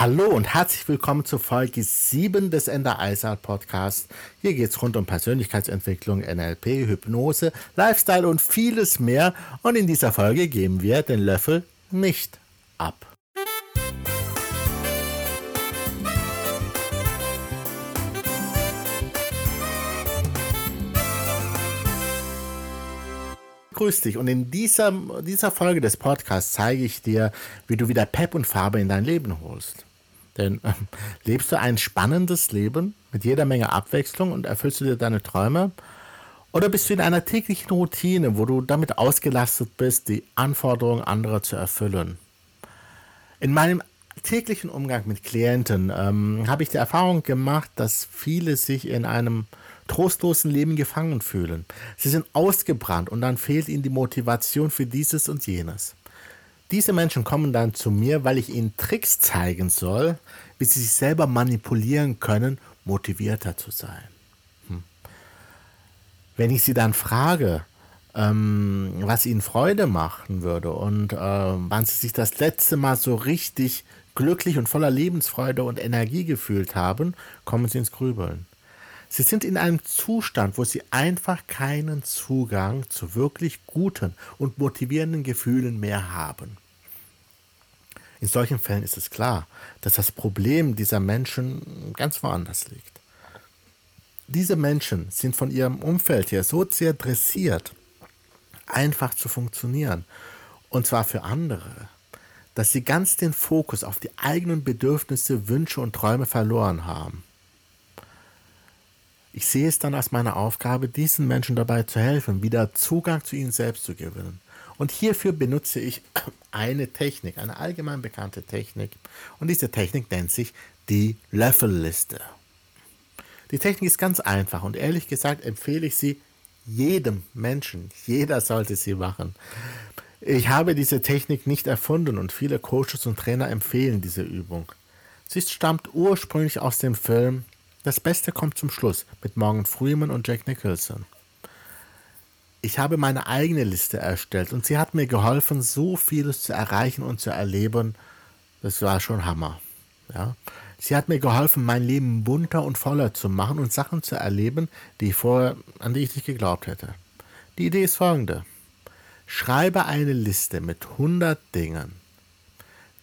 Hallo und herzlich willkommen zur Folge 7 des Ender Eisart Podcasts. Hier geht es rund um Persönlichkeitsentwicklung, NLP, Hypnose, Lifestyle und vieles mehr. Und in dieser Folge geben wir den Löffel nicht ab. grüß dich. Und in dieser, dieser Folge des Podcasts zeige ich dir, wie du wieder Pep und Farbe in dein Leben holst. Denn äh, lebst du ein spannendes Leben mit jeder Menge Abwechslung und erfüllst du dir deine Träume? Oder bist du in einer täglichen Routine, wo du damit ausgelastet bist, die Anforderungen anderer zu erfüllen? In meinem täglichen Umgang mit Klienten ähm, habe ich die Erfahrung gemacht, dass viele sich in einem trostlosen Leben gefangen fühlen. Sie sind ausgebrannt und dann fehlt ihnen die Motivation für dieses und jenes. Diese Menschen kommen dann zu mir, weil ich ihnen Tricks zeigen soll, wie sie sich selber manipulieren können, motivierter zu sein. Hm. Wenn ich sie dann frage, ähm, was ihnen Freude machen würde und äh, wann sie sich das letzte Mal so richtig glücklich und voller Lebensfreude und Energie gefühlt haben, kommen sie ins Grübeln. Sie sind in einem Zustand, wo sie einfach keinen Zugang zu wirklich guten und motivierenden Gefühlen mehr haben. In solchen Fällen ist es klar, dass das Problem dieser Menschen ganz woanders liegt. Diese Menschen sind von ihrem Umfeld her so sehr dressiert, einfach zu funktionieren, und zwar für andere, dass sie ganz den Fokus auf die eigenen Bedürfnisse, Wünsche und Träume verloren haben. Ich sehe es dann als meine Aufgabe, diesen Menschen dabei zu helfen, wieder Zugang zu ihnen selbst zu gewinnen. Und hierfür benutze ich eine Technik, eine allgemein bekannte Technik. Und diese Technik nennt sich die Löffelliste. Die Technik ist ganz einfach und ehrlich gesagt empfehle ich sie jedem Menschen. Jeder sollte sie machen. Ich habe diese Technik nicht erfunden und viele Coaches und Trainer empfehlen diese Übung. Sie stammt ursprünglich aus dem Film das Beste kommt zum Schluss mit Morgan Freeman und Jack Nicholson. Ich habe meine eigene Liste erstellt und sie hat mir geholfen, so vieles zu erreichen und zu erleben. Das war schon Hammer. Ja. Sie hat mir geholfen, mein Leben bunter und voller zu machen und Sachen zu erleben, die vorher, an die ich nicht geglaubt hätte. Die Idee ist folgende. Schreibe eine Liste mit 100 Dingen,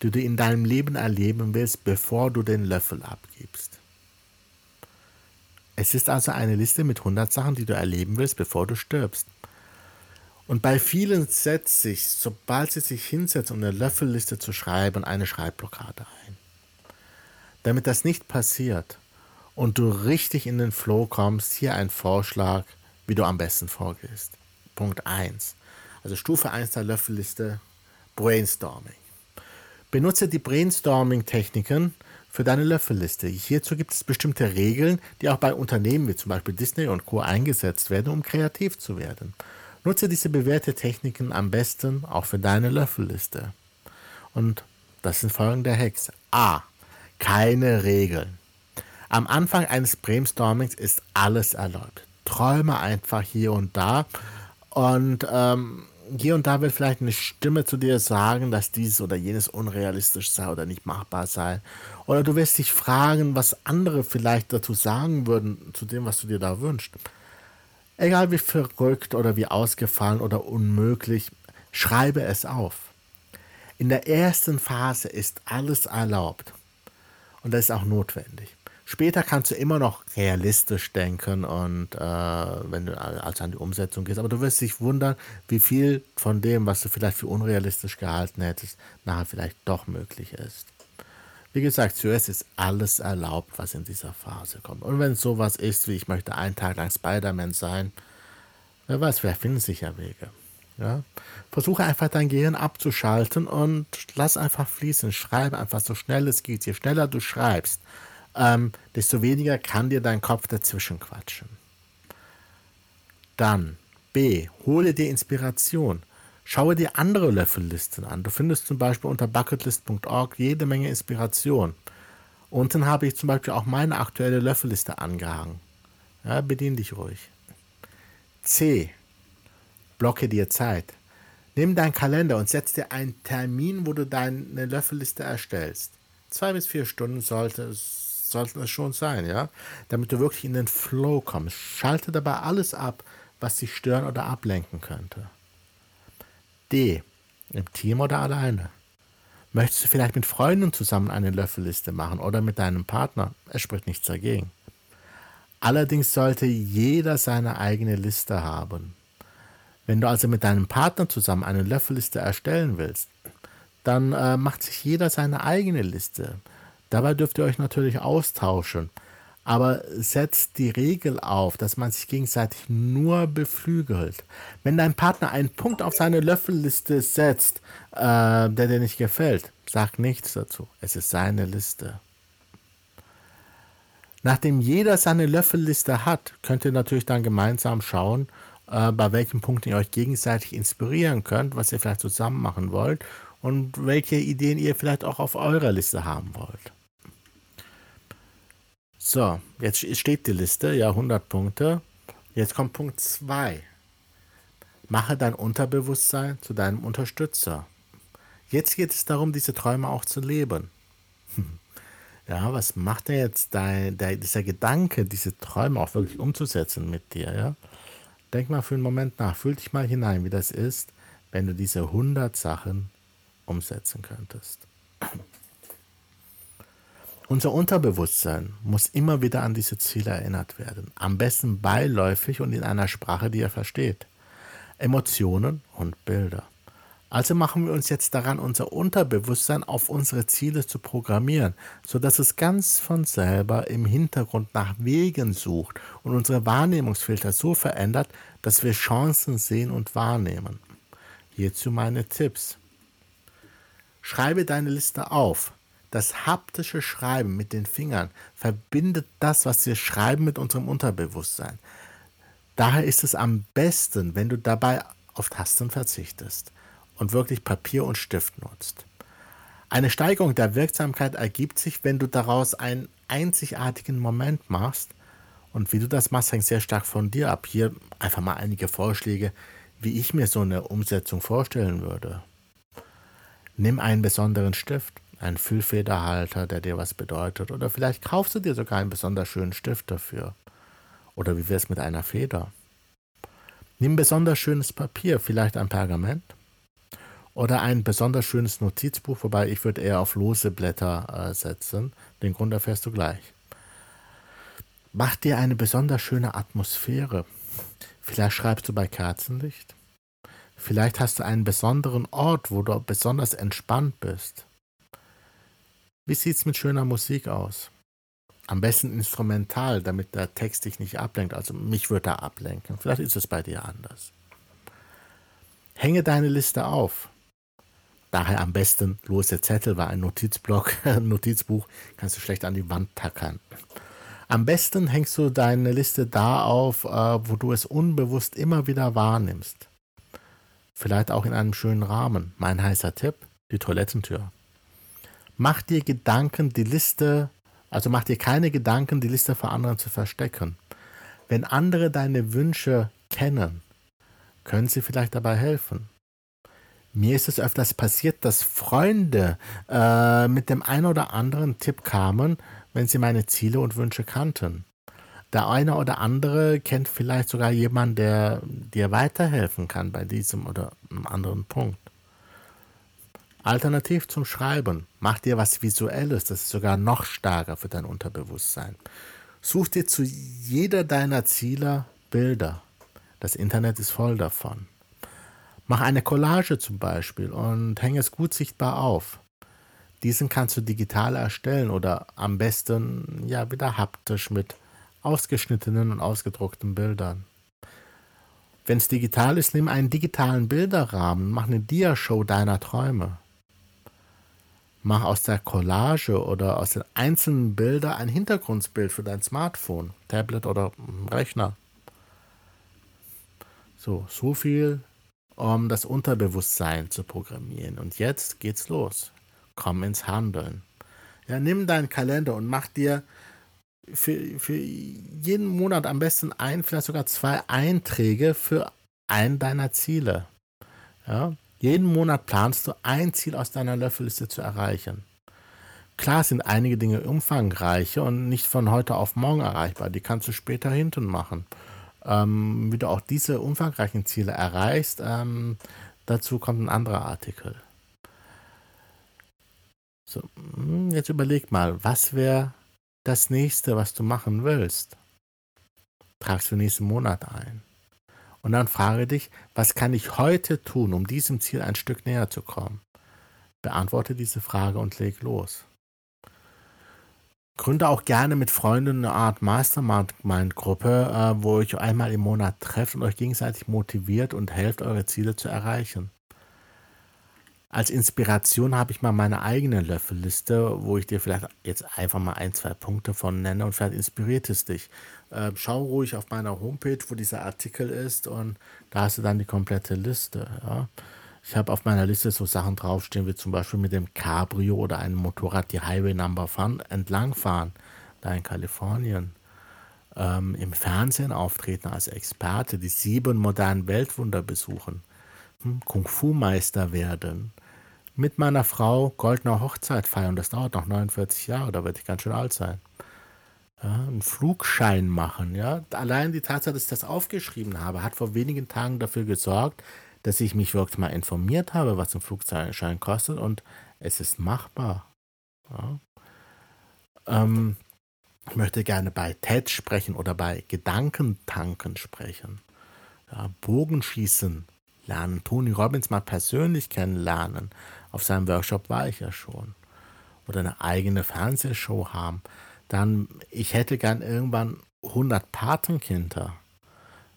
die du in deinem Leben erleben willst, bevor du den Löffel abgibst. Es ist also eine Liste mit 100 Sachen, die du erleben willst, bevor du stirbst. Und bei vielen setzt sich, sobald sie sich hinsetzen, um eine Löffelliste zu schreiben, eine Schreibblockade ein. Damit das nicht passiert und du richtig in den Flow kommst, hier ein Vorschlag, wie du am besten vorgehst. Punkt 1. Also Stufe 1 der Löffelliste, Brainstorming. Benutze die Brainstorming-Techniken, für deine Löffelliste. Hierzu gibt es bestimmte Regeln, die auch bei Unternehmen wie zum Beispiel Disney und Co. eingesetzt werden, um kreativ zu werden. Nutze diese bewährte Techniken am besten auch für deine Löffelliste. Und das sind folgende Hacks. A. Keine Regeln. Am Anfang eines Brainstormings ist alles erlaubt. Träume einfach hier und da und ähm, hier und da wird vielleicht eine Stimme zu dir sagen, dass dieses oder jenes unrealistisch sei oder nicht machbar sei. Oder du wirst dich fragen, was andere vielleicht dazu sagen würden, zu dem, was du dir da wünschst. Egal wie verrückt oder wie ausgefallen oder unmöglich, schreibe es auf. In der ersten Phase ist alles erlaubt. Und das ist auch notwendig. Später kannst du immer noch realistisch denken und äh, wenn du also an die Umsetzung gehst, aber du wirst dich wundern, wie viel von dem, was du vielleicht für unrealistisch gehalten hättest, nachher vielleicht doch möglich ist. Wie gesagt, zuerst ist alles erlaubt, was in dieser Phase kommt. Und wenn es sowas ist, wie ich möchte einen Tag lang Spider-Man sein, wer weiß, wer findet sich ja Wege. Ja? Versuche einfach dein Gehirn abzuschalten und lass einfach fließen. Schreibe einfach so schnell es geht. Je schneller du schreibst, ähm, desto weniger kann dir dein Kopf dazwischen quatschen. Dann B. Hole dir Inspiration. Schaue dir andere Löffellisten an. Du findest zum Beispiel unter bucketlist.org jede Menge Inspiration. Unten habe ich zum Beispiel auch meine aktuelle Löffelliste angehangen. Ja, bedien dich ruhig. C. Blocke dir Zeit. Nimm deinen Kalender und setz dir einen Termin, wo du deine Löffelliste erstellst. zwei bis vier Stunden sollte es, sollten es schon sein, ja, damit du wirklich in den Flow kommst. Schalte dabei alles ab, was dich stören oder ablenken könnte. D. Im Team oder alleine. Möchtest du vielleicht mit Freunden zusammen eine Löffelliste machen oder mit deinem Partner? Es spricht nichts dagegen. Allerdings sollte jeder seine eigene Liste haben. Wenn du also mit deinem Partner zusammen eine Löffelliste erstellen willst, dann äh, macht sich jeder seine eigene Liste. Dabei dürft ihr euch natürlich austauschen, aber setzt die Regel auf, dass man sich gegenseitig nur beflügelt. Wenn dein Partner einen Punkt auf seine Löffelliste setzt, äh, der dir nicht gefällt, sag nichts dazu. Es ist seine Liste. Nachdem jeder seine Löffelliste hat, könnt ihr natürlich dann gemeinsam schauen, äh, bei welchen Punkten ihr euch gegenseitig inspirieren könnt, was ihr vielleicht zusammen machen wollt und welche Ideen ihr vielleicht auch auf eurer Liste haben wollt. So, jetzt steht die Liste, ja 100 Punkte. Jetzt kommt Punkt 2. Mache dein Unterbewusstsein zu deinem Unterstützer. Jetzt geht es darum, diese Träume auch zu leben. Ja, was macht denn jetzt dein, der, dieser Gedanke, diese Träume auch wirklich umzusetzen mit dir? Ja? Denk mal für einen Moment nach, fühl dich mal hinein, wie das ist, wenn du diese 100 Sachen umsetzen könntest. Unser Unterbewusstsein muss immer wieder an diese Ziele erinnert werden. Am besten beiläufig und in einer Sprache, die er versteht. Emotionen und Bilder. Also machen wir uns jetzt daran, unser Unterbewusstsein auf unsere Ziele zu programmieren, sodass es ganz von selber im Hintergrund nach Wegen sucht und unsere Wahrnehmungsfilter so verändert, dass wir Chancen sehen und wahrnehmen. Hierzu meine Tipps. Schreibe deine Liste auf. Das haptische Schreiben mit den Fingern verbindet das, was wir schreiben, mit unserem Unterbewusstsein. Daher ist es am besten, wenn du dabei auf Tasten verzichtest und wirklich Papier und Stift nutzt. Eine Steigerung der Wirksamkeit ergibt sich, wenn du daraus einen einzigartigen Moment machst. Und wie du das machst, hängt sehr stark von dir ab. Hier einfach mal einige Vorschläge, wie ich mir so eine Umsetzung vorstellen würde. Nimm einen besonderen Stift, einen Füllfederhalter, der dir was bedeutet. Oder vielleicht kaufst du dir sogar einen besonders schönen Stift dafür. Oder wie wär's mit einer Feder? Nimm besonders schönes Papier, vielleicht ein Pergament oder ein besonders schönes Notizbuch, wobei ich würde eher auf lose Blätter äh, setzen. Den Grund erfährst du gleich. Mach dir eine besonders schöne Atmosphäre. Vielleicht schreibst du bei Kerzenlicht. Vielleicht hast du einen besonderen Ort, wo du besonders entspannt bist. Wie sieht's mit schöner Musik aus? Am besten instrumental, damit der Text dich nicht ablenkt. Also mich würde er ablenken. Vielleicht ist es bei dir anders. Hänge deine Liste auf. Daher am besten lose Zettel, weil ein Notizblock, ein Notizbuch kannst du schlecht an die Wand tackern. Am besten hängst du deine Liste da auf, äh, wo du es unbewusst immer wieder wahrnimmst. Vielleicht auch in einem schönen Rahmen. Mein heißer Tipp, die Toilettentür. Mach dir Gedanken, die Liste, also mach dir keine Gedanken, die Liste vor anderen zu verstecken. Wenn andere deine Wünsche kennen, können sie vielleicht dabei helfen. Mir ist es öfters passiert, dass Freunde äh, mit dem einen oder anderen Tipp kamen, wenn sie meine Ziele und Wünsche kannten. Der eine oder andere kennt vielleicht sogar jemanden, der dir weiterhelfen kann bei diesem oder einem anderen Punkt. Alternativ zum Schreiben, mach dir was Visuelles, das ist sogar noch stärker für dein Unterbewusstsein. Such dir zu jeder deiner Ziele Bilder. Das Internet ist voll davon. Mach eine Collage zum Beispiel und hänge es gut sichtbar auf. Diesen kannst du digital erstellen oder am besten ja wieder haptisch mit ausgeschnittenen und ausgedruckten Bildern. Wenn es digital ist, nimm einen digitalen Bilderrahmen, mach eine Diashow deiner Träume. Mach aus der Collage oder aus den einzelnen Bildern ein Hintergrundbild für dein Smartphone, Tablet oder Rechner. So, so viel um das Unterbewusstsein zu programmieren. Und jetzt geht's los. Komm ins Handeln. Ja, nimm deinen Kalender und mach dir für, für jeden Monat am besten ein, vielleicht sogar zwei Einträge für ein deiner Ziele. Ja, jeden Monat planst du ein Ziel aus deiner Löffelliste zu erreichen. Klar sind einige Dinge umfangreicher und nicht von heute auf morgen erreichbar. Die kannst du später hinten machen. Ähm, wie du auch diese umfangreichen Ziele erreichst, ähm, dazu kommt ein anderer Artikel. So, hm, jetzt überleg mal, was wäre das nächste, was du machen willst? Tragst du nächsten Monat ein. Und dann frage dich, was kann ich heute tun, um diesem Ziel ein Stück näher zu kommen? Beantworte diese Frage und leg los. Gründe auch gerne mit Freunden eine Art Mastermind-Gruppe, äh, wo ihr euch einmal im Monat trefft und euch gegenseitig motiviert und helft, eure Ziele zu erreichen. Als Inspiration habe ich mal meine eigene Löffelliste, wo ich dir vielleicht jetzt einfach mal ein, zwei Punkte von nenne und vielleicht inspiriert es dich. Äh, schau ruhig auf meiner Homepage, wo dieser Artikel ist und da hast du dann die komplette Liste. Ja. Ich habe auf meiner Liste so Sachen draufstehen, wie zum Beispiel mit dem Cabrio oder einem Motorrad die Highway Number fahren, entlangfahren, da in Kalifornien. Ähm, Im Fernsehen auftreten als Experte, die sieben modernen Weltwunder besuchen, hm, Kung-Fu-Meister werden, mit meiner Frau goldene Hochzeit feiern, das dauert noch 49 Jahre, da werde ich ganz schön alt sein. Ja, einen Flugschein machen, ja. Allein die Tatsache, dass ich das aufgeschrieben habe, hat vor wenigen Tagen dafür gesorgt, dass ich mich wirklich mal informiert habe, was ein Flugschein kostet und es ist machbar. Ja. Ähm, ich möchte gerne bei TED sprechen oder bei Gedankentanken sprechen. Ja, Bogenschießen lernen, Tony Robbins mal persönlich kennenlernen. Auf seinem Workshop war ich ja schon. Oder eine eigene Fernsehshow haben. Dann, ich hätte gern irgendwann 100 Patenkinder.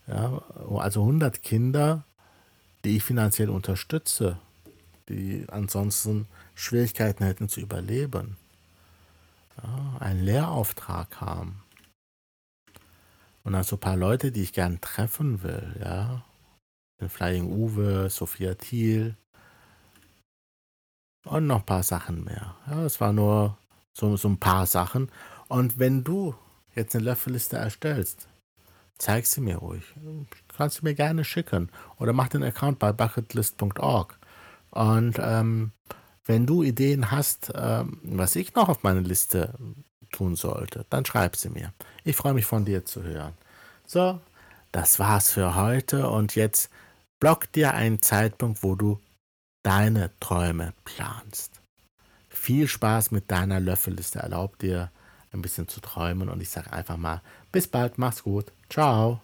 Ja, also 100 Kinder, die ich finanziell unterstütze, die ansonsten Schwierigkeiten hätten zu überleben, ja, einen Lehrauftrag haben. Und dann so ein paar Leute, die ich gern treffen will, ja. Flying Uwe, Sophia Thiel und noch ein paar Sachen mehr. Ja, es war nur so, so ein paar Sachen. Und wenn du jetzt eine Löffelliste erstellst, zeig sie mir ruhig. Kannst du mir gerne schicken. Oder mach den Account bei bucketlist.org. Und ähm, wenn du Ideen hast, ähm, was ich noch auf meine Liste tun sollte, dann schreib sie mir. Ich freue mich von dir zu hören. So, das war's für heute und jetzt block dir einen Zeitpunkt, wo du deine Träume planst. Viel Spaß mit deiner Löffelliste. Erlaub dir ein bisschen zu träumen und ich sage einfach mal, bis bald, mach's gut. Ciao.